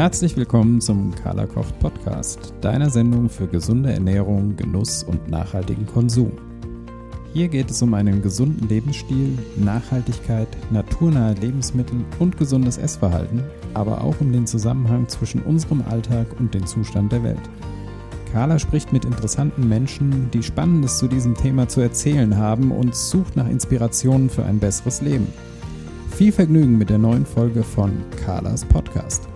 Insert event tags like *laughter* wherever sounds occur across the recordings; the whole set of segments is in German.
Herzlich willkommen zum Carla Kocht Podcast, deiner Sendung für gesunde Ernährung, Genuss und nachhaltigen Konsum. Hier geht es um einen gesunden Lebensstil, Nachhaltigkeit, naturnahe Lebensmittel und gesundes Essverhalten, aber auch um den Zusammenhang zwischen unserem Alltag und dem Zustand der Welt. Carla spricht mit interessanten Menschen, die Spannendes zu diesem Thema zu erzählen haben und sucht nach Inspirationen für ein besseres Leben. Viel Vergnügen mit der neuen Folge von Carlas Podcast.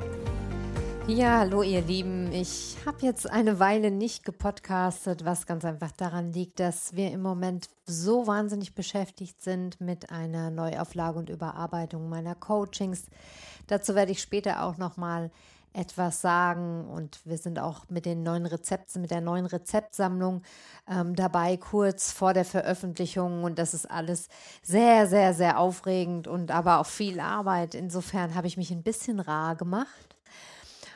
Ja, hallo ihr Lieben. Ich habe jetzt eine Weile nicht gepodcastet, was ganz einfach daran liegt, dass wir im Moment so wahnsinnig beschäftigt sind mit einer Neuauflage und Überarbeitung meiner Coachings. Dazu werde ich später auch noch mal etwas sagen und wir sind auch mit den neuen Rezepten, mit der neuen Rezeptsammlung ähm, dabei, kurz vor der Veröffentlichung und das ist alles sehr, sehr, sehr aufregend und aber auch viel Arbeit. Insofern habe ich mich ein bisschen rar gemacht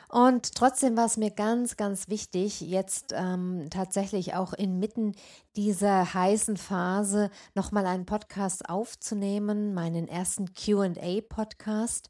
und trotzdem war es mir ganz, ganz wichtig, jetzt ähm, tatsächlich auch inmitten dieser heißen Phase nochmal einen Podcast aufzunehmen, meinen ersten QA-Podcast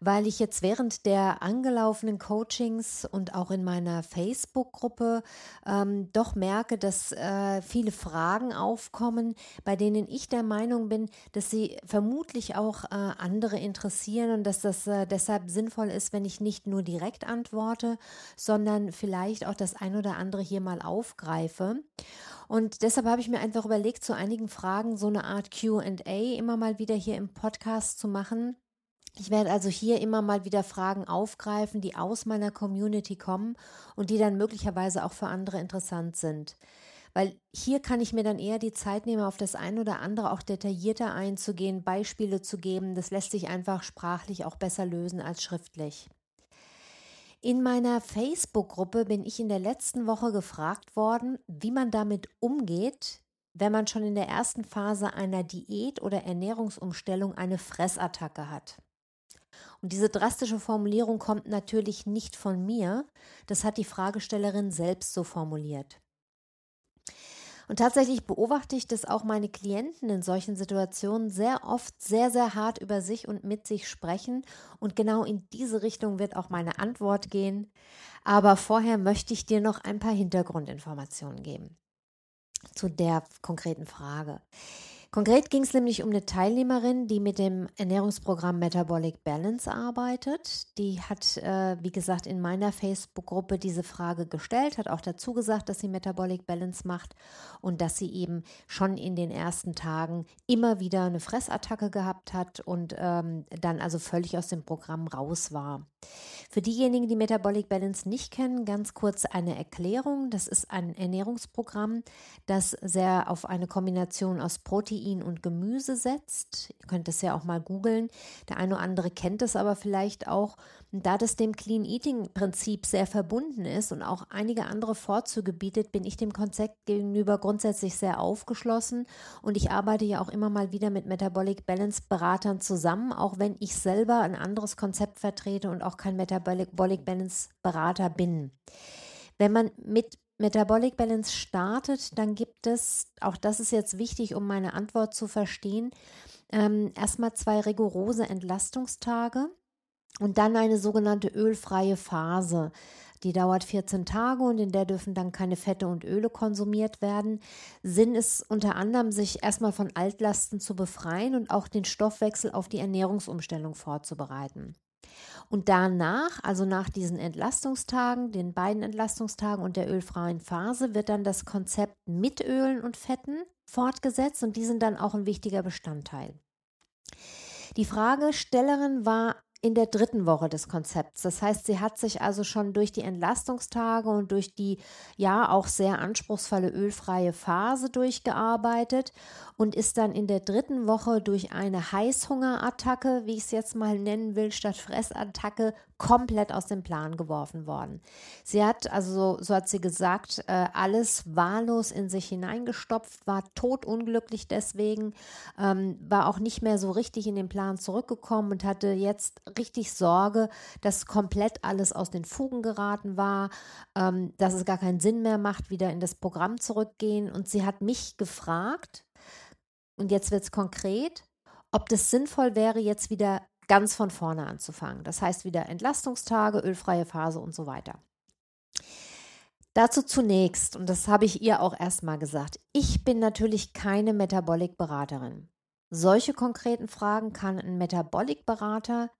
weil ich jetzt während der angelaufenen Coachings und auch in meiner Facebook-Gruppe ähm, doch merke, dass äh, viele Fragen aufkommen, bei denen ich der Meinung bin, dass sie vermutlich auch äh, andere interessieren und dass das äh, deshalb sinnvoll ist, wenn ich nicht nur direkt antworte, sondern vielleicht auch das ein oder andere hier mal aufgreife. Und deshalb habe ich mir einfach überlegt, zu einigen Fragen so eine Art QA immer mal wieder hier im Podcast zu machen. Ich werde also hier immer mal wieder Fragen aufgreifen, die aus meiner Community kommen und die dann möglicherweise auch für andere interessant sind. Weil hier kann ich mir dann eher die Zeit nehmen, auf das ein oder andere auch detaillierter einzugehen, Beispiele zu geben. Das lässt sich einfach sprachlich auch besser lösen als schriftlich. In meiner Facebook-Gruppe bin ich in der letzten Woche gefragt worden, wie man damit umgeht, wenn man schon in der ersten Phase einer Diät oder Ernährungsumstellung eine Fressattacke hat. Und diese drastische Formulierung kommt natürlich nicht von mir, das hat die Fragestellerin selbst so formuliert. Und tatsächlich beobachte ich, dass auch meine Klienten in solchen Situationen sehr oft sehr, sehr hart über sich und mit sich sprechen. Und genau in diese Richtung wird auch meine Antwort gehen. Aber vorher möchte ich dir noch ein paar Hintergrundinformationen geben zu der konkreten Frage. Konkret ging es nämlich um eine Teilnehmerin, die mit dem Ernährungsprogramm Metabolic Balance arbeitet. Die hat, äh, wie gesagt, in meiner Facebook-Gruppe diese Frage gestellt, hat auch dazu gesagt, dass sie Metabolic Balance macht und dass sie eben schon in den ersten Tagen immer wieder eine Fressattacke gehabt hat und ähm, dann also völlig aus dem Programm raus war. Für diejenigen, die Metabolic Balance nicht kennen, ganz kurz eine Erklärung. Das ist ein Ernährungsprogramm, das sehr auf eine Kombination aus Protein und Gemüse setzt. Ihr könnt es ja auch mal googeln. Der eine oder andere kennt es aber vielleicht auch. da das dem Clean Eating Prinzip sehr verbunden ist und auch einige andere Vorzüge bietet, bin ich dem Konzept gegenüber grundsätzlich sehr aufgeschlossen und ich arbeite ja auch immer mal wieder mit Metabolic Balance Beratern zusammen, auch wenn ich selber ein anderes Konzept vertrete und auch kein Metabolic Balance Berater bin. Wenn man mit Metabolic Balance startet, dann gibt es, auch das ist jetzt wichtig, um meine Antwort zu verstehen, ähm, erstmal zwei rigorose Entlastungstage und dann eine sogenannte ölfreie Phase. Die dauert 14 Tage und in der dürfen dann keine Fette und Öle konsumiert werden. Sinn ist unter anderem, sich erstmal von Altlasten zu befreien und auch den Stoffwechsel auf die Ernährungsumstellung vorzubereiten. Und danach, also nach diesen Entlastungstagen, den beiden Entlastungstagen und der ölfreien Phase, wird dann das Konzept mit Ölen und Fetten fortgesetzt und die sind dann auch ein wichtiger Bestandteil. Die Fragestellerin war in der dritten Woche des Konzepts. Das heißt, sie hat sich also schon durch die Entlastungstage und durch die ja auch sehr anspruchsvolle ölfreie Phase durchgearbeitet und ist dann in der dritten Woche durch eine Heißhungerattacke, wie ich es jetzt mal nennen will, statt Fressattacke komplett aus dem Plan geworfen worden. Sie hat, also so hat sie gesagt, äh, alles wahllos in sich hineingestopft, war totunglücklich deswegen, ähm, war auch nicht mehr so richtig in den Plan zurückgekommen und hatte jetzt richtig Sorge, dass komplett alles aus den Fugen geraten war, ähm, dass es gar keinen Sinn mehr macht, wieder in das Programm zurückgehen. Und sie hat mich gefragt, und jetzt wird es konkret, ob das sinnvoll wäre, jetzt wieder ganz von vorne anzufangen. Das heißt wieder Entlastungstage, ölfreie Phase und so weiter. Dazu zunächst, und das habe ich ihr auch erstmal gesagt, ich bin natürlich keine Metabolik-Beraterin. Solche konkreten Fragen kann ein Metabolik-Berater,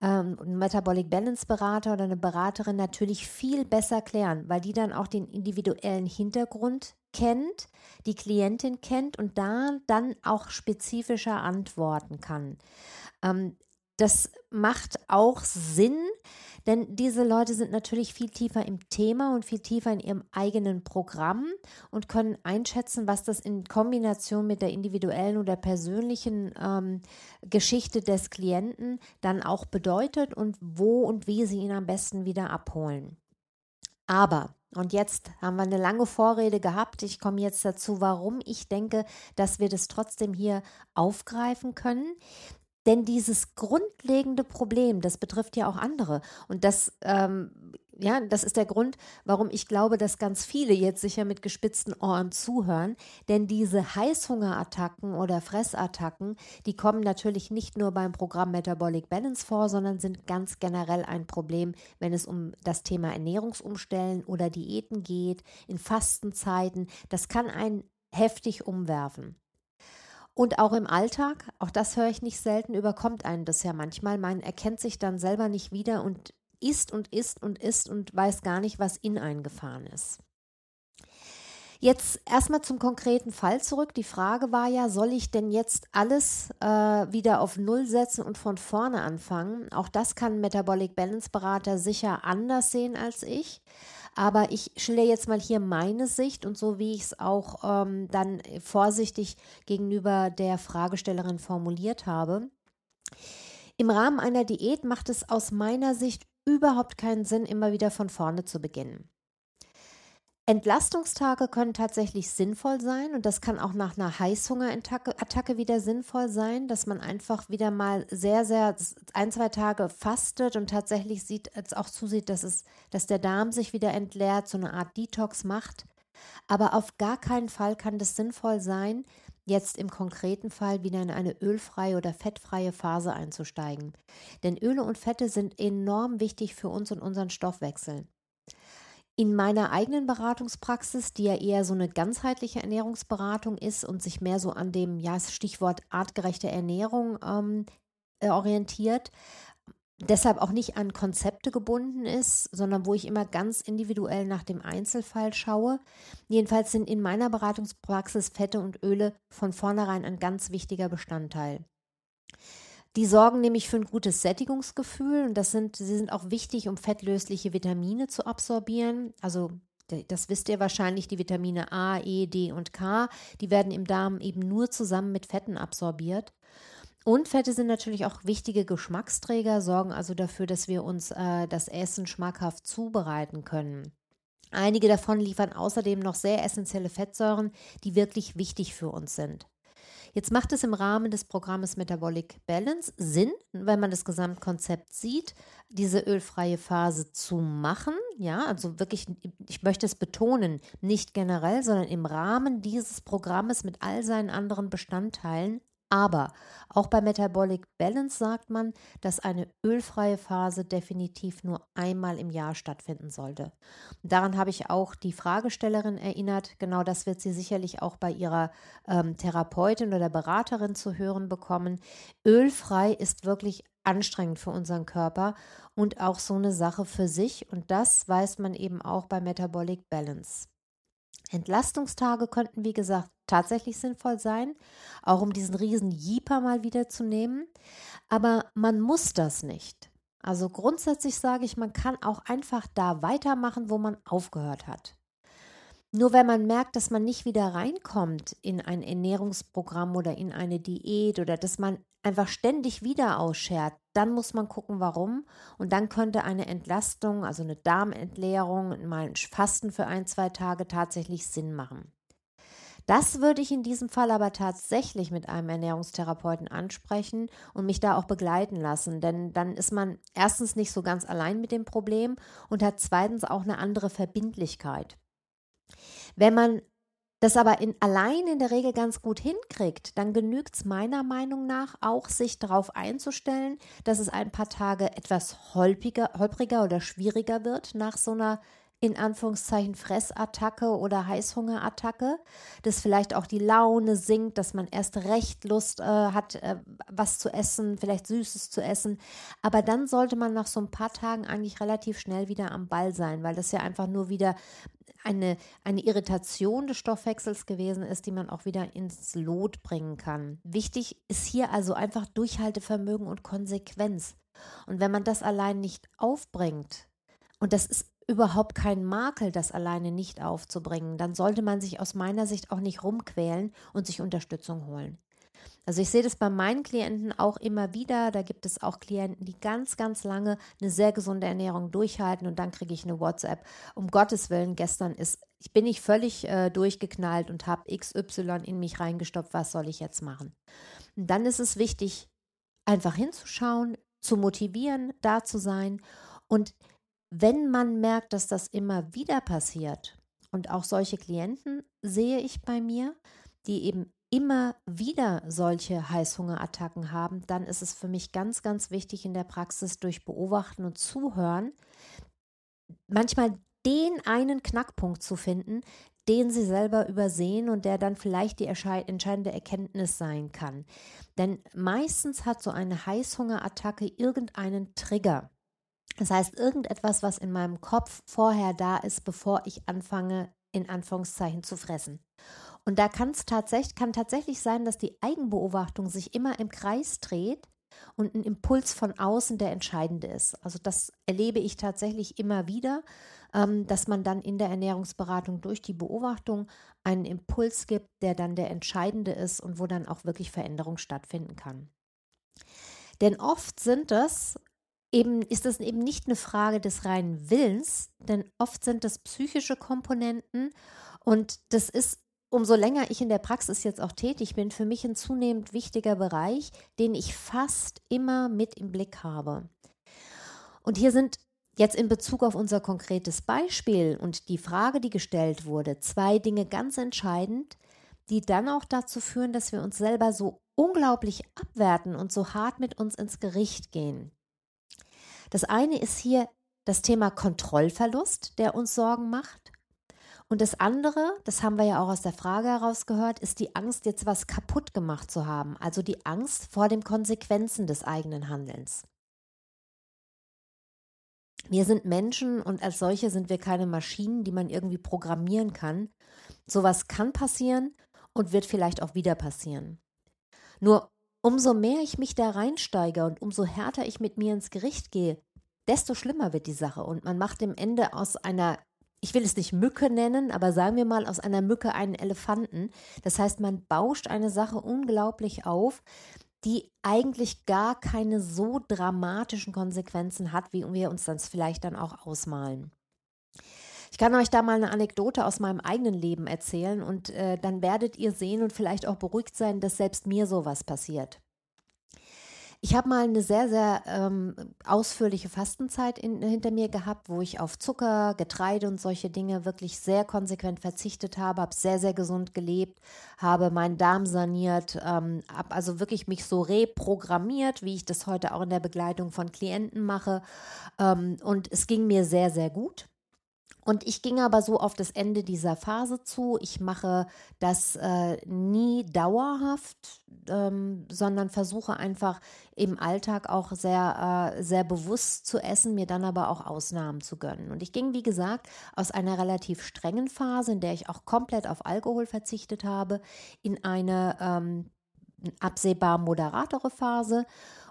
ähm, ein Metabolic Balance-Berater oder eine Beraterin natürlich viel besser klären, weil die dann auch den individuellen Hintergrund kennt, die Klientin kennt und da dann auch spezifischer antworten kann. Ähm, das macht auch Sinn, denn diese Leute sind natürlich viel tiefer im Thema und viel tiefer in ihrem eigenen Programm und können einschätzen, was das in Kombination mit der individuellen oder persönlichen ähm, Geschichte des Klienten dann auch bedeutet und wo und wie sie ihn am besten wieder abholen. Aber und jetzt haben wir eine lange Vorrede gehabt. Ich komme jetzt dazu, warum ich denke, dass wir das trotzdem hier aufgreifen können. Denn dieses grundlegende Problem, das betrifft ja auch andere. Und das, ähm, ja, das ist der Grund, warum ich glaube, dass ganz viele jetzt sicher mit gespitzten Ohren zuhören. Denn diese Heißhungerattacken oder Fressattacken, die kommen natürlich nicht nur beim Programm Metabolic Balance vor, sondern sind ganz generell ein Problem, wenn es um das Thema Ernährungsumstellen oder Diäten geht, in Fastenzeiten. Das kann einen heftig umwerfen. Und auch im Alltag, auch das höre ich nicht selten, überkommt einen das ja manchmal. Man erkennt sich dann selber nicht wieder und isst und isst und isst und weiß gar nicht, was in einen gefahren ist. Jetzt erstmal zum konkreten Fall zurück. Die Frage war ja, soll ich denn jetzt alles äh, wieder auf Null setzen und von vorne anfangen? Auch das kann ein Metabolic Balance Berater sicher anders sehen als ich. Aber ich schilder jetzt mal hier meine Sicht und so, wie ich es auch ähm, dann vorsichtig gegenüber der Fragestellerin formuliert habe. Im Rahmen einer Diät macht es aus meiner Sicht überhaupt keinen Sinn, immer wieder von vorne zu beginnen. Entlastungstage können tatsächlich sinnvoll sein und das kann auch nach einer Heißhungerattacke wieder sinnvoll sein, dass man einfach wieder mal sehr, sehr ein, zwei Tage fastet und tatsächlich sieht, auch zusieht, dass, es, dass der Darm sich wieder entleert, so eine Art Detox macht. Aber auf gar keinen Fall kann das sinnvoll sein, jetzt im konkreten Fall wieder in eine ölfreie oder fettfreie Phase einzusteigen. Denn Öle und Fette sind enorm wichtig für uns und unseren Stoffwechsel. In meiner eigenen Beratungspraxis, die ja eher so eine ganzheitliche Ernährungsberatung ist und sich mehr so an dem ja, Stichwort artgerechte Ernährung ähm, äh, orientiert, deshalb auch nicht an Konzepte gebunden ist, sondern wo ich immer ganz individuell nach dem Einzelfall schaue. Jedenfalls sind in meiner Beratungspraxis Fette und Öle von vornherein ein ganz wichtiger Bestandteil. Die sorgen nämlich für ein gutes Sättigungsgefühl und das sind, sie sind auch wichtig, um fettlösliche Vitamine zu absorbieren. Also das wisst ihr wahrscheinlich, die Vitamine A, E, D und K, die werden im Darm eben nur zusammen mit Fetten absorbiert. Und Fette sind natürlich auch wichtige Geschmacksträger, sorgen also dafür, dass wir uns äh, das Essen schmackhaft zubereiten können. Einige davon liefern außerdem noch sehr essentielle Fettsäuren, die wirklich wichtig für uns sind. Jetzt macht es im Rahmen des Programmes Metabolic Balance Sinn, wenn man das Gesamtkonzept sieht, diese ölfreie Phase zu machen. Ja, also wirklich, ich möchte es betonen, nicht generell, sondern im Rahmen dieses Programmes mit all seinen anderen Bestandteilen aber auch bei Metabolic Balance sagt man, dass eine ölfreie Phase definitiv nur einmal im Jahr stattfinden sollte. Daran habe ich auch die Fragestellerin erinnert. Genau das wird sie sicherlich auch bei ihrer ähm, Therapeutin oder Beraterin zu hören bekommen. Ölfrei ist wirklich anstrengend für unseren Körper und auch so eine Sache für sich. Und das weiß man eben auch bei Metabolic Balance. Entlastungstage könnten, wie gesagt, tatsächlich sinnvoll sein, auch um diesen riesen Jeeper mal wieder zu nehmen. Aber man muss das nicht. Also grundsätzlich sage ich, man kann auch einfach da weitermachen, wo man aufgehört hat. Nur wenn man merkt, dass man nicht wieder reinkommt in ein Ernährungsprogramm oder in eine Diät oder dass man einfach ständig wieder ausschert, dann muss man gucken, warum. Und dann könnte eine Entlastung, also eine Darmentleerung, mal ein Fasten für ein, zwei Tage tatsächlich Sinn machen. Das würde ich in diesem Fall aber tatsächlich mit einem Ernährungstherapeuten ansprechen und mich da auch begleiten lassen, denn dann ist man erstens nicht so ganz allein mit dem Problem und hat zweitens auch eine andere Verbindlichkeit. Wenn man das aber in, allein in der Regel ganz gut hinkriegt, dann genügt es meiner Meinung nach auch, sich darauf einzustellen, dass es ein paar Tage etwas holpriger, holpriger oder schwieriger wird nach so einer in Anführungszeichen Fressattacke oder Heißhungerattacke, dass vielleicht auch die Laune sinkt, dass man erst recht Lust äh, hat, äh, was zu essen, vielleicht Süßes zu essen. Aber dann sollte man nach so ein paar Tagen eigentlich relativ schnell wieder am Ball sein, weil das ja einfach nur wieder eine, eine Irritation des Stoffwechsels gewesen ist, die man auch wieder ins Lot bringen kann. Wichtig ist hier also einfach Durchhaltevermögen und Konsequenz. Und wenn man das allein nicht aufbringt, und das ist überhaupt kein Makel, das alleine nicht aufzubringen, dann sollte man sich aus meiner Sicht auch nicht rumquälen und sich Unterstützung holen. Also ich sehe das bei meinen Klienten auch immer wieder. Da gibt es auch Klienten, die ganz, ganz lange eine sehr gesunde Ernährung durchhalten und dann kriege ich eine WhatsApp. Um Gottes Willen, gestern ist, ich bin nicht völlig äh, durchgeknallt und habe XY in mich reingestopft. Was soll ich jetzt machen? Und dann ist es wichtig, einfach hinzuschauen, zu motivieren, da zu sein und wenn man merkt, dass das immer wieder passiert, und auch solche Klienten sehe ich bei mir, die eben immer wieder solche Heißhungerattacken haben, dann ist es für mich ganz, ganz wichtig in der Praxis durch Beobachten und Zuhören, manchmal den einen Knackpunkt zu finden, den sie selber übersehen und der dann vielleicht die entscheidende Erkenntnis sein kann. Denn meistens hat so eine Heißhungerattacke irgendeinen Trigger. Das heißt, irgendetwas, was in meinem Kopf vorher da ist, bevor ich anfange, in Anführungszeichen zu fressen. Und da kann es tatsächlich, kann tatsächlich sein, dass die Eigenbeobachtung sich immer im Kreis dreht und ein Impuls von außen der entscheidende ist. Also das erlebe ich tatsächlich immer wieder, ähm, dass man dann in der Ernährungsberatung durch die Beobachtung einen Impuls gibt, der dann der entscheidende ist und wo dann auch wirklich Veränderung stattfinden kann. Denn oft sind es eben ist es eben nicht eine Frage des reinen Willens, denn oft sind das psychische Komponenten und das ist umso länger ich in der Praxis jetzt auch tätig bin, für mich ein zunehmend wichtiger Bereich, den ich fast immer mit im Blick habe. Und hier sind jetzt in Bezug auf unser konkretes Beispiel und die Frage, die gestellt wurde, zwei Dinge ganz entscheidend, die dann auch dazu führen, dass wir uns selber so unglaublich abwerten und so hart mit uns ins Gericht gehen. Das eine ist hier das Thema Kontrollverlust, der uns Sorgen macht. Und das andere, das haben wir ja auch aus der Frage herausgehört, ist die Angst, jetzt was kaputt gemacht zu haben. Also die Angst vor den Konsequenzen des eigenen Handelns. Wir sind Menschen und als solche sind wir keine Maschinen, die man irgendwie programmieren kann. Sowas kann passieren und wird vielleicht auch wieder passieren. Nur umso mehr ich mich da reinsteige und umso härter ich mit mir ins Gericht gehe, desto schlimmer wird die Sache. Und man macht im Ende aus einer, ich will es nicht Mücke nennen, aber sagen wir mal aus einer Mücke einen Elefanten. Das heißt, man bauscht eine Sache unglaublich auf, die eigentlich gar keine so dramatischen Konsequenzen hat, wie wir uns das vielleicht dann auch ausmalen. Ich kann euch da mal eine Anekdote aus meinem eigenen Leben erzählen und äh, dann werdet ihr sehen und vielleicht auch beruhigt sein, dass selbst mir sowas passiert. Ich habe mal eine sehr, sehr ähm, ausführliche Fastenzeit in, hinter mir gehabt, wo ich auf Zucker, Getreide und solche Dinge wirklich sehr konsequent verzichtet habe, habe sehr, sehr gesund gelebt, habe meinen Darm saniert, ähm, habe also wirklich mich so reprogrammiert, wie ich das heute auch in der Begleitung von Klienten mache. Ähm, und es ging mir sehr, sehr gut. Und ich ging aber so auf das Ende dieser Phase zu. Ich mache das äh, nie dauerhaft, ähm, sondern versuche einfach im Alltag auch sehr, äh, sehr bewusst zu essen, mir dann aber auch Ausnahmen zu gönnen. Und ich ging, wie gesagt, aus einer relativ strengen Phase, in der ich auch komplett auf Alkohol verzichtet habe, in eine ähm, absehbar moderatere Phase.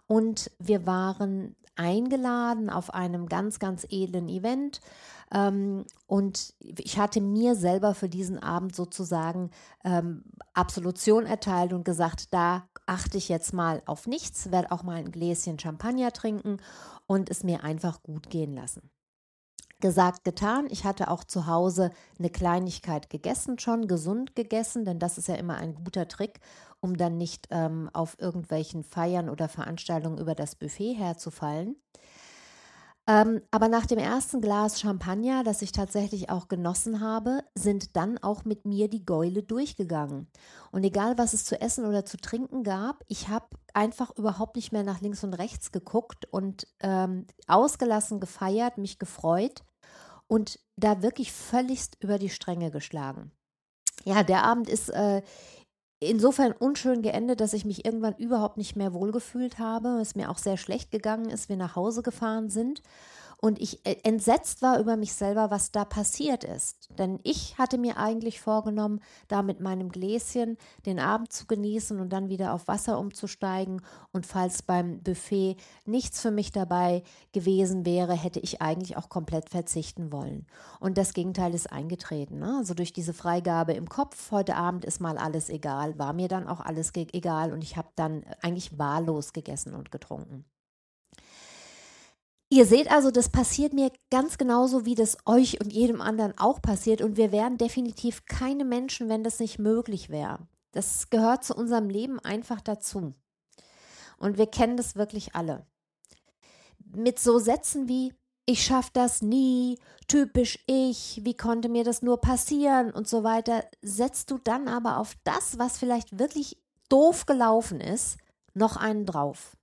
Und wir waren eingeladen auf einem ganz, ganz edlen Event ähm, und ich hatte mir selber für diesen Abend sozusagen ähm, Absolution erteilt und gesagt, da achte ich jetzt mal auf nichts, werde auch mal ein Gläschen Champagner trinken und es mir einfach gut gehen lassen. Gesagt, getan. Ich hatte auch zu Hause eine Kleinigkeit gegessen, schon gesund gegessen, denn das ist ja immer ein guter Trick, um dann nicht ähm, auf irgendwelchen Feiern oder Veranstaltungen über das Buffet herzufallen. Ähm, aber nach dem ersten Glas Champagner, das ich tatsächlich auch genossen habe, sind dann auch mit mir die Gäule durchgegangen. Und egal, was es zu essen oder zu trinken gab, ich habe einfach überhaupt nicht mehr nach links und rechts geguckt und ähm, ausgelassen gefeiert, mich gefreut und da wirklich völligst über die Stränge geschlagen. Ja, der Abend ist äh, insofern unschön geendet, dass ich mich irgendwann überhaupt nicht mehr wohlgefühlt habe, es mir auch sehr schlecht gegangen ist, wir nach Hause gefahren sind und ich äh, entsetzt war über mich selber, was da passiert ist. Denn ich hatte mir eigentlich vorgenommen, da mit meinem Gläschen den Abend zu genießen und dann wieder auf Wasser umzusteigen. Und falls beim Buffet nichts für mich dabei gewesen wäre, hätte ich eigentlich auch komplett verzichten wollen. Und das Gegenteil ist eingetreten. Ne? Also durch diese Freigabe im Kopf, heute Abend ist mal alles egal, war mir dann auch alles egal und ich habe dann eigentlich wahllos gegessen und getrunken. Ihr seht also, das passiert mir ganz genauso, wie das euch und jedem anderen auch passiert. Und wir wären definitiv keine Menschen, wenn das nicht möglich wäre. Das gehört zu unserem Leben einfach dazu. Und wir kennen das wirklich alle. Mit so Sätzen wie ich schaff das nie, typisch ich, wie konnte mir das nur passieren und so weiter, setzt du dann aber auf das, was vielleicht wirklich doof gelaufen ist, noch einen drauf.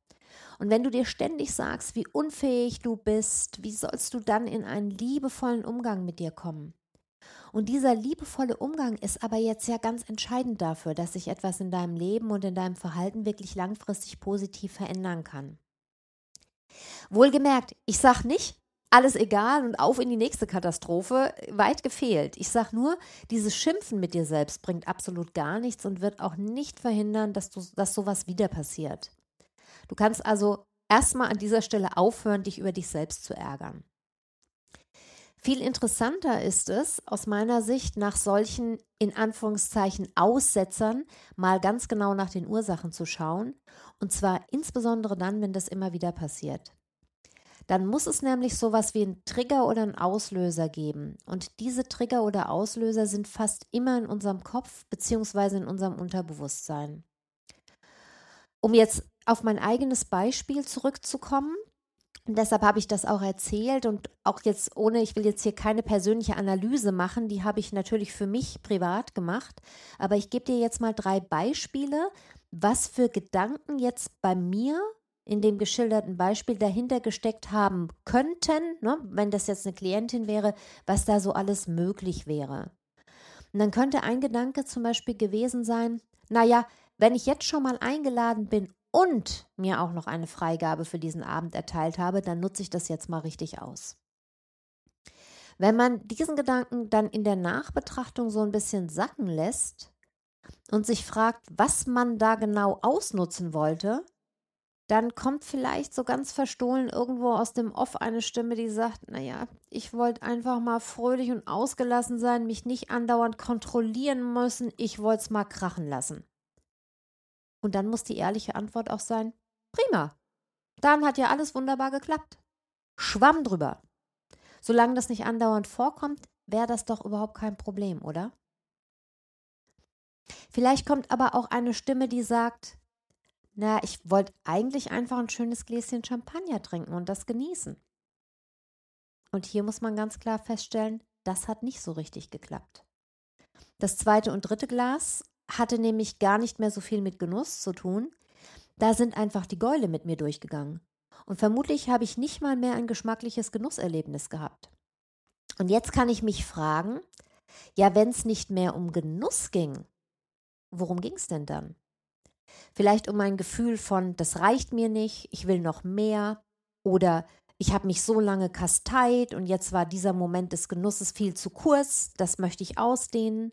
Und wenn du dir ständig sagst, wie unfähig du bist, wie sollst du dann in einen liebevollen Umgang mit dir kommen? Und dieser liebevolle Umgang ist aber jetzt ja ganz entscheidend dafür, dass sich etwas in deinem Leben und in deinem Verhalten wirklich langfristig positiv verändern kann. Wohlgemerkt, ich sage nicht, alles egal und auf in die nächste Katastrophe, weit gefehlt. Ich sage nur, dieses Schimpfen mit dir selbst bringt absolut gar nichts und wird auch nicht verhindern, dass, du, dass sowas wieder passiert. Du kannst also erstmal an dieser Stelle aufhören, dich über dich selbst zu ärgern. Viel interessanter ist es, aus meiner Sicht, nach solchen in Anführungszeichen Aussetzern mal ganz genau nach den Ursachen zu schauen. Und zwar insbesondere dann, wenn das immer wieder passiert. Dann muss es nämlich sowas wie einen Trigger oder einen Auslöser geben. Und diese Trigger oder Auslöser sind fast immer in unserem Kopf bzw. in unserem Unterbewusstsein. Um jetzt auf mein eigenes Beispiel zurückzukommen. Und deshalb habe ich das auch erzählt und auch jetzt ohne, ich will jetzt hier keine persönliche Analyse machen, die habe ich natürlich für mich privat gemacht. Aber ich gebe dir jetzt mal drei Beispiele, was für Gedanken jetzt bei mir in dem geschilderten Beispiel dahinter gesteckt haben könnten, ne, wenn das jetzt eine Klientin wäre, was da so alles möglich wäre. Und dann könnte ein Gedanke zum Beispiel gewesen sein, naja, wenn ich jetzt schon mal eingeladen bin und mir auch noch eine Freigabe für diesen Abend erteilt habe, dann nutze ich das jetzt mal richtig aus. Wenn man diesen Gedanken dann in der Nachbetrachtung so ein bisschen sacken lässt und sich fragt, was man da genau ausnutzen wollte, dann kommt vielleicht so ganz verstohlen irgendwo aus dem Off eine Stimme, die sagt, naja, ich wollte einfach mal fröhlich und ausgelassen sein, mich nicht andauernd kontrollieren müssen, ich wollte es mal krachen lassen. Und dann muss die ehrliche Antwort auch sein, prima. Dann hat ja alles wunderbar geklappt. Schwamm drüber. Solange das nicht andauernd vorkommt, wäre das doch überhaupt kein Problem, oder? Vielleicht kommt aber auch eine Stimme, die sagt, na, ich wollte eigentlich einfach ein schönes Gläschen Champagner trinken und das genießen. Und hier muss man ganz klar feststellen, das hat nicht so richtig geklappt. Das zweite und dritte Glas hatte nämlich gar nicht mehr so viel mit Genuss zu tun. Da sind einfach die Gäule mit mir durchgegangen. Und vermutlich habe ich nicht mal mehr ein geschmackliches Genusserlebnis gehabt. Und jetzt kann ich mich fragen, ja, wenn es nicht mehr um Genuss ging, worum ging es denn dann? Vielleicht um ein Gefühl von, das reicht mir nicht, ich will noch mehr oder ich habe mich so lange kasteit und jetzt war dieser Moment des Genusses viel zu kurz, das möchte ich ausdehnen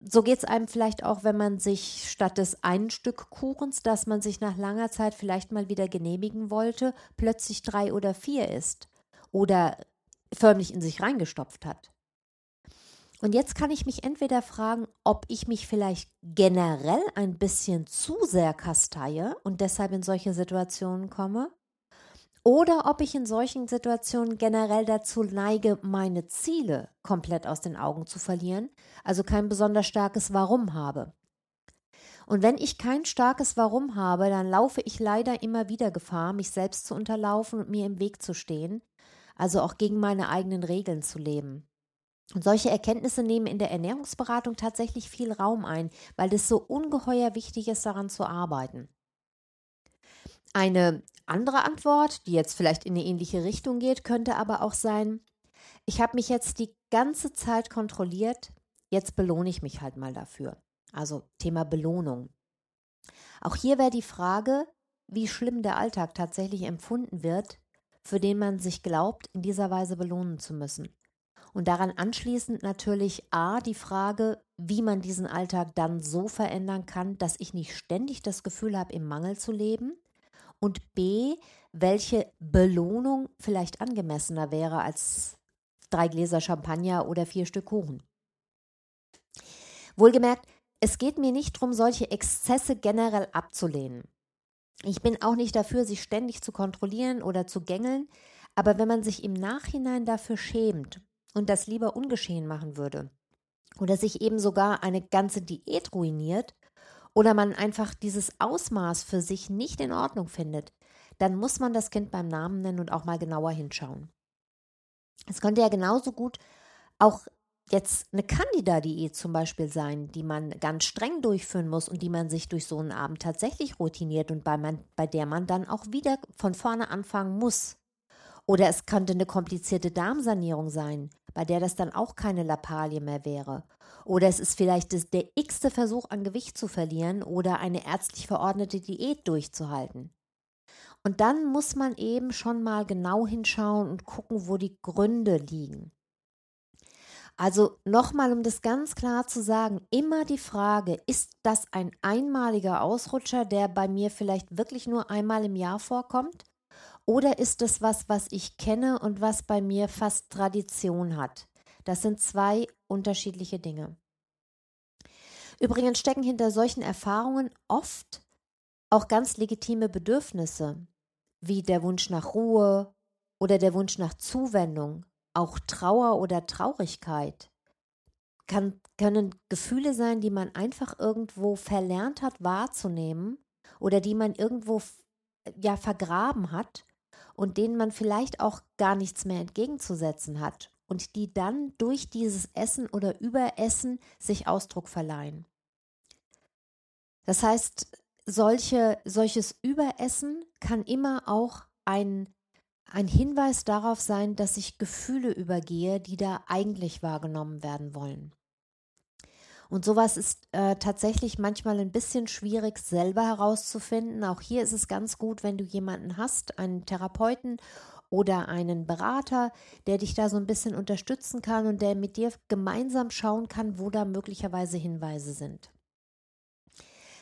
so geht es einem vielleicht auch, wenn man sich statt des einen Stück Kuchens, das man sich nach langer Zeit vielleicht mal wieder genehmigen wollte, plötzlich drei oder vier isst oder förmlich in sich reingestopft hat. Und jetzt kann ich mich entweder fragen, ob ich mich vielleicht generell ein bisschen zu sehr kasteie und deshalb in solche Situationen komme, oder ob ich in solchen Situationen generell dazu neige, meine Ziele komplett aus den Augen zu verlieren, also kein besonders starkes Warum habe. Und wenn ich kein starkes Warum habe, dann laufe ich leider immer wieder Gefahr, mich selbst zu unterlaufen und mir im Weg zu stehen, also auch gegen meine eigenen Regeln zu leben. Und solche Erkenntnisse nehmen in der Ernährungsberatung tatsächlich viel Raum ein, weil es so ungeheuer wichtig ist, daran zu arbeiten. Eine andere Antwort, die jetzt vielleicht in eine ähnliche Richtung geht, könnte aber auch sein, ich habe mich jetzt die ganze Zeit kontrolliert, jetzt belohne ich mich halt mal dafür. Also Thema Belohnung. Auch hier wäre die Frage, wie schlimm der Alltag tatsächlich empfunden wird, für den man sich glaubt, in dieser Weise belohnen zu müssen. Und daran anschließend natürlich A, die Frage, wie man diesen Alltag dann so verändern kann, dass ich nicht ständig das Gefühl habe, im Mangel zu leben. Und B, welche Belohnung vielleicht angemessener wäre als drei Gläser Champagner oder vier Stück Kuchen. Wohlgemerkt, es geht mir nicht darum, solche Exzesse generell abzulehnen. Ich bin auch nicht dafür, sich ständig zu kontrollieren oder zu gängeln, aber wenn man sich im Nachhinein dafür schämt und das lieber ungeschehen machen würde, oder sich eben sogar eine ganze Diät ruiniert, oder man einfach dieses Ausmaß für sich nicht in Ordnung findet, dann muss man das Kind beim Namen nennen und auch mal genauer hinschauen. Es könnte ja genauso gut auch jetzt eine Candida-Diät zum Beispiel sein, die man ganz streng durchführen muss und die man sich durch so einen Abend tatsächlich routiniert und bei, man, bei der man dann auch wieder von vorne anfangen muss. Oder es könnte eine komplizierte Darmsanierung sein, bei der das dann auch keine Lappalie mehr wäre. Oder es ist vielleicht das, der x-te Versuch an Gewicht zu verlieren oder eine ärztlich verordnete Diät durchzuhalten. Und dann muss man eben schon mal genau hinschauen und gucken, wo die Gründe liegen. Also nochmal, um das ganz klar zu sagen, immer die Frage, ist das ein einmaliger Ausrutscher, der bei mir vielleicht wirklich nur einmal im Jahr vorkommt? Oder ist es was, was ich kenne und was bei mir fast Tradition hat? Das sind zwei unterschiedliche Dinge. Übrigens stecken hinter solchen Erfahrungen oft auch ganz legitime Bedürfnisse, wie der Wunsch nach Ruhe oder der Wunsch nach Zuwendung, auch Trauer oder Traurigkeit kann, können Gefühle sein, die man einfach irgendwo verlernt hat wahrzunehmen oder die man irgendwo ja vergraben hat und denen man vielleicht auch gar nichts mehr entgegenzusetzen hat und die dann durch dieses Essen oder Überessen sich Ausdruck verleihen. Das heißt, solche, solches Überessen kann immer auch ein ein Hinweis darauf sein, dass ich Gefühle übergehe, die da eigentlich wahrgenommen werden wollen. Und sowas ist äh, tatsächlich manchmal ein bisschen schwierig selber herauszufinden. Auch hier ist es ganz gut, wenn du jemanden hast, einen Therapeuten oder einen Berater, der dich da so ein bisschen unterstützen kann und der mit dir gemeinsam schauen kann, wo da möglicherweise Hinweise sind.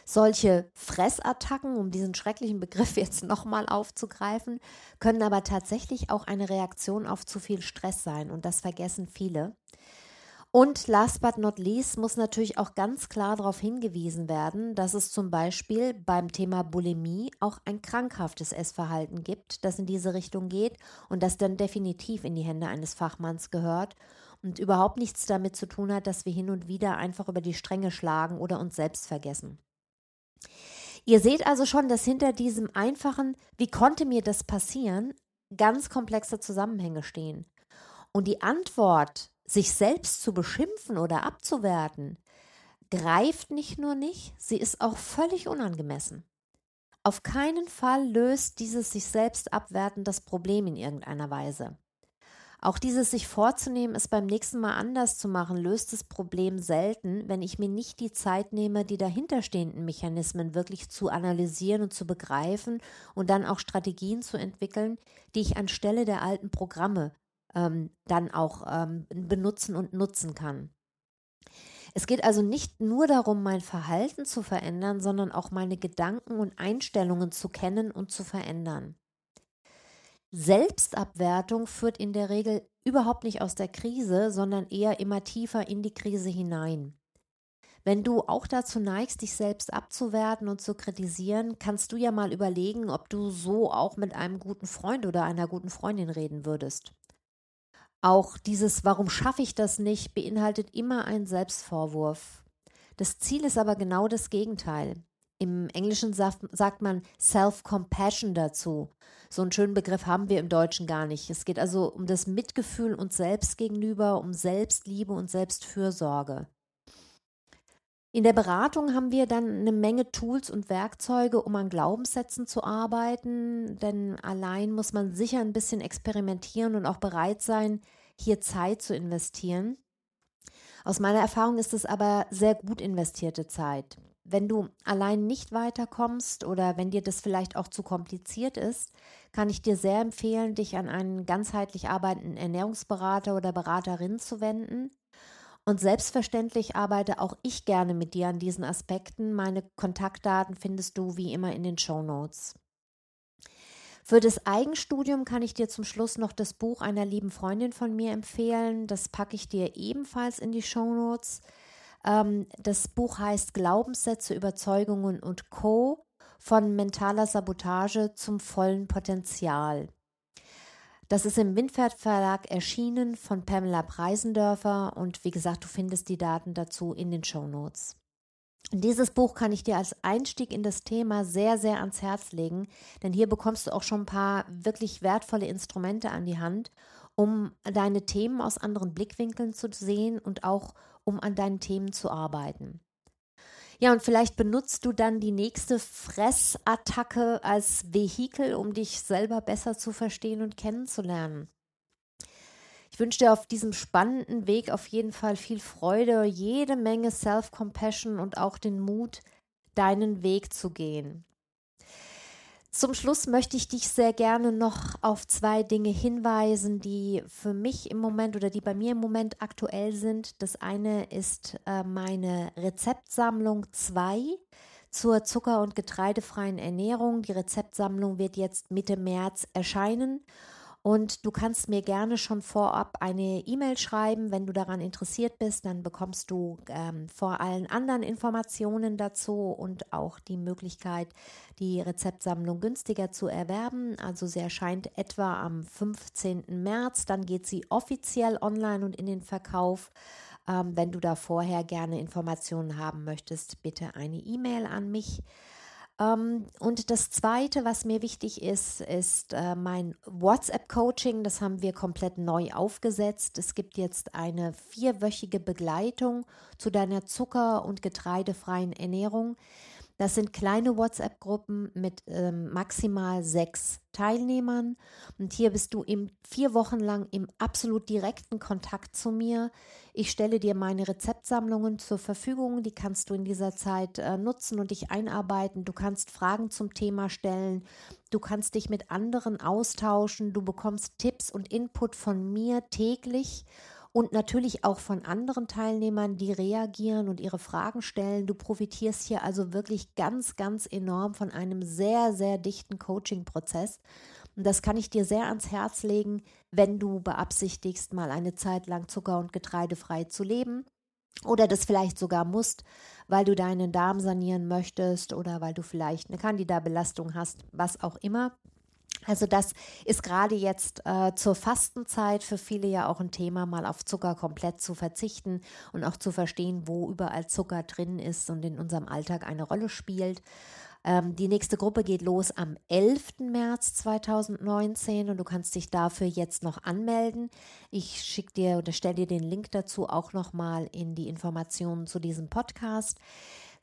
Solche Fressattacken, um diesen schrecklichen Begriff *laughs* jetzt nochmal aufzugreifen, können aber tatsächlich auch eine Reaktion auf zu viel Stress sein und das vergessen viele. Und last but not least muss natürlich auch ganz klar darauf hingewiesen werden, dass es zum Beispiel beim Thema Bulimie auch ein krankhaftes Essverhalten gibt, das in diese Richtung geht und das dann definitiv in die Hände eines Fachmanns gehört und überhaupt nichts damit zu tun hat, dass wir hin und wieder einfach über die Stränge schlagen oder uns selbst vergessen. Ihr seht also schon, dass hinter diesem einfachen, wie konnte mir das passieren, ganz komplexe Zusammenhänge stehen. Und die Antwort, sich selbst zu beschimpfen oder abzuwerten, greift nicht nur nicht, sie ist auch völlig unangemessen. Auf keinen Fall löst dieses sich selbst abwerten das Problem in irgendeiner Weise. Auch dieses sich vorzunehmen, es beim nächsten Mal anders zu machen, löst das Problem selten, wenn ich mir nicht die Zeit nehme, die dahinterstehenden Mechanismen wirklich zu analysieren und zu begreifen und dann auch Strategien zu entwickeln, die ich anstelle der alten Programme ähm, dann auch ähm, benutzen und nutzen kann. Es geht also nicht nur darum, mein Verhalten zu verändern, sondern auch meine Gedanken und Einstellungen zu kennen und zu verändern. Selbstabwertung führt in der Regel überhaupt nicht aus der Krise, sondern eher immer tiefer in die Krise hinein. Wenn du auch dazu neigst, dich selbst abzuwerten und zu kritisieren, kannst du ja mal überlegen, ob du so auch mit einem guten Freund oder einer guten Freundin reden würdest. Auch dieses Warum schaffe ich das nicht beinhaltet immer einen Selbstvorwurf. Das Ziel ist aber genau das Gegenteil. Im Englischen sagt, man Self-Compassion dazu. So einen schönen Begriff haben wir im Deutschen gar nicht. Es geht also um das Mitgefühl uns selbst gegenüber, um Selbstliebe und Selbstfürsorge. In der Beratung haben wir dann eine Menge Tools und Werkzeuge, um an Glaubenssätzen zu arbeiten, denn allein muss man sicher ein bisschen experimentieren und auch bereit sein, hier Zeit zu investieren. Aus meiner Erfahrung ist es aber sehr gut investierte Zeit. Wenn du allein nicht weiterkommst oder wenn dir das vielleicht auch zu kompliziert ist, kann ich dir sehr empfehlen, dich an einen ganzheitlich arbeitenden Ernährungsberater oder Beraterin zu wenden. Und selbstverständlich arbeite auch ich gerne mit dir an diesen Aspekten. Meine Kontaktdaten findest du wie immer in den Show Notes. Für das Eigenstudium kann ich dir zum Schluss noch das Buch einer lieben Freundin von mir empfehlen. Das packe ich dir ebenfalls in die Show Notes. Ähm, das Buch heißt Glaubenssätze, Überzeugungen und Co. von mentaler Sabotage zum vollen Potenzial. Das ist im Windpferd Verlag erschienen von Pamela Preisendörfer und wie gesagt, du findest die Daten dazu in den Show Notes. Dieses Buch kann ich dir als Einstieg in das Thema sehr, sehr ans Herz legen, denn hier bekommst du auch schon ein paar wirklich wertvolle Instrumente an die Hand, um deine Themen aus anderen Blickwinkeln zu sehen und auch um an deinen Themen zu arbeiten. Ja, und vielleicht benutzt du dann die nächste Fressattacke als Vehikel, um dich selber besser zu verstehen und kennenzulernen. Ich wünsche dir auf diesem spannenden Weg auf jeden Fall viel Freude, jede Menge Self-Compassion und auch den Mut, deinen Weg zu gehen. Zum Schluss möchte ich dich sehr gerne noch auf zwei Dinge hinweisen, die für mich im Moment oder die bei mir im Moment aktuell sind. Das eine ist äh, meine Rezeptsammlung 2 zur zucker- und getreidefreien Ernährung. Die Rezeptsammlung wird jetzt Mitte März erscheinen und du kannst mir gerne schon vorab eine E-Mail schreiben, wenn du daran interessiert bist. Dann bekommst du ähm, vor allen anderen Informationen dazu und auch die Möglichkeit, die Rezeptsammlung günstiger zu erwerben. Also sie erscheint etwa am 15. März. Dann geht sie offiziell online und in den Verkauf. Ähm, wenn du da vorher gerne Informationen haben möchtest, bitte eine E-Mail an mich. Ähm, und das Zweite, was mir wichtig ist, ist äh, mein WhatsApp-Coaching. Das haben wir komplett neu aufgesetzt. Es gibt jetzt eine vierwöchige Begleitung zu deiner zucker- und getreidefreien Ernährung. Das sind kleine WhatsApp-Gruppen mit ähm, maximal sechs Teilnehmern. Und hier bist du im, vier Wochen lang im absolut direkten Kontakt zu mir. Ich stelle dir meine Rezeptsammlungen zur Verfügung. Die kannst du in dieser Zeit äh, nutzen und dich einarbeiten. Du kannst Fragen zum Thema stellen. Du kannst dich mit anderen austauschen. Du bekommst Tipps und Input von mir täglich und natürlich auch von anderen Teilnehmern, die reagieren und ihre Fragen stellen. Du profitierst hier also wirklich ganz, ganz enorm von einem sehr, sehr dichten Coaching-Prozess. Und das kann ich dir sehr ans Herz legen, wenn du beabsichtigst, mal eine Zeit lang zucker- und getreidefrei zu leben oder das vielleicht sogar musst, weil du deinen Darm sanieren möchtest oder weil du vielleicht eine Candida-Belastung hast, was auch immer. Also das ist gerade jetzt äh, zur Fastenzeit für viele ja auch ein Thema, mal auf Zucker komplett zu verzichten und auch zu verstehen, wo überall Zucker drin ist und in unserem Alltag eine Rolle spielt. Ähm, die nächste Gruppe geht los am 11. März 2019 und du kannst dich dafür jetzt noch anmelden. Ich schicke dir oder stelle dir den Link dazu auch nochmal in die Informationen zu diesem Podcast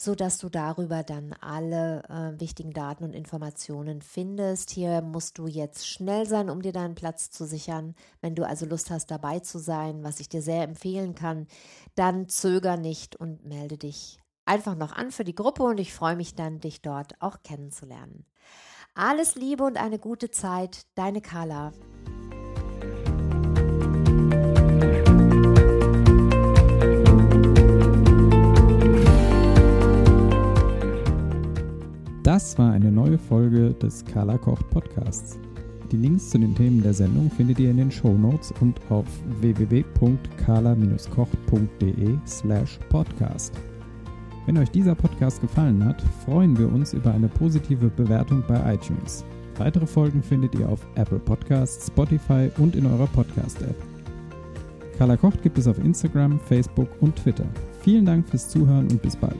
sodass du darüber dann alle äh, wichtigen Daten und Informationen findest. Hier musst du jetzt schnell sein, um dir deinen Platz zu sichern. Wenn du also Lust hast, dabei zu sein, was ich dir sehr empfehlen kann, dann zöger nicht und melde dich einfach noch an für die Gruppe und ich freue mich dann, dich dort auch kennenzulernen. Alles Liebe und eine gute Zeit, deine Carla. Das war eine neue Folge des Carla Kocht Podcasts. Die Links zu den Themen der Sendung findet ihr in den Show Notes und auf www.carla-kocht.de slash podcast. Wenn euch dieser Podcast gefallen hat, freuen wir uns über eine positive Bewertung bei iTunes. Weitere Folgen findet ihr auf Apple Podcasts, Spotify und in eurer Podcast-App. Carla Kocht gibt es auf Instagram, Facebook und Twitter. Vielen Dank fürs Zuhören und bis bald.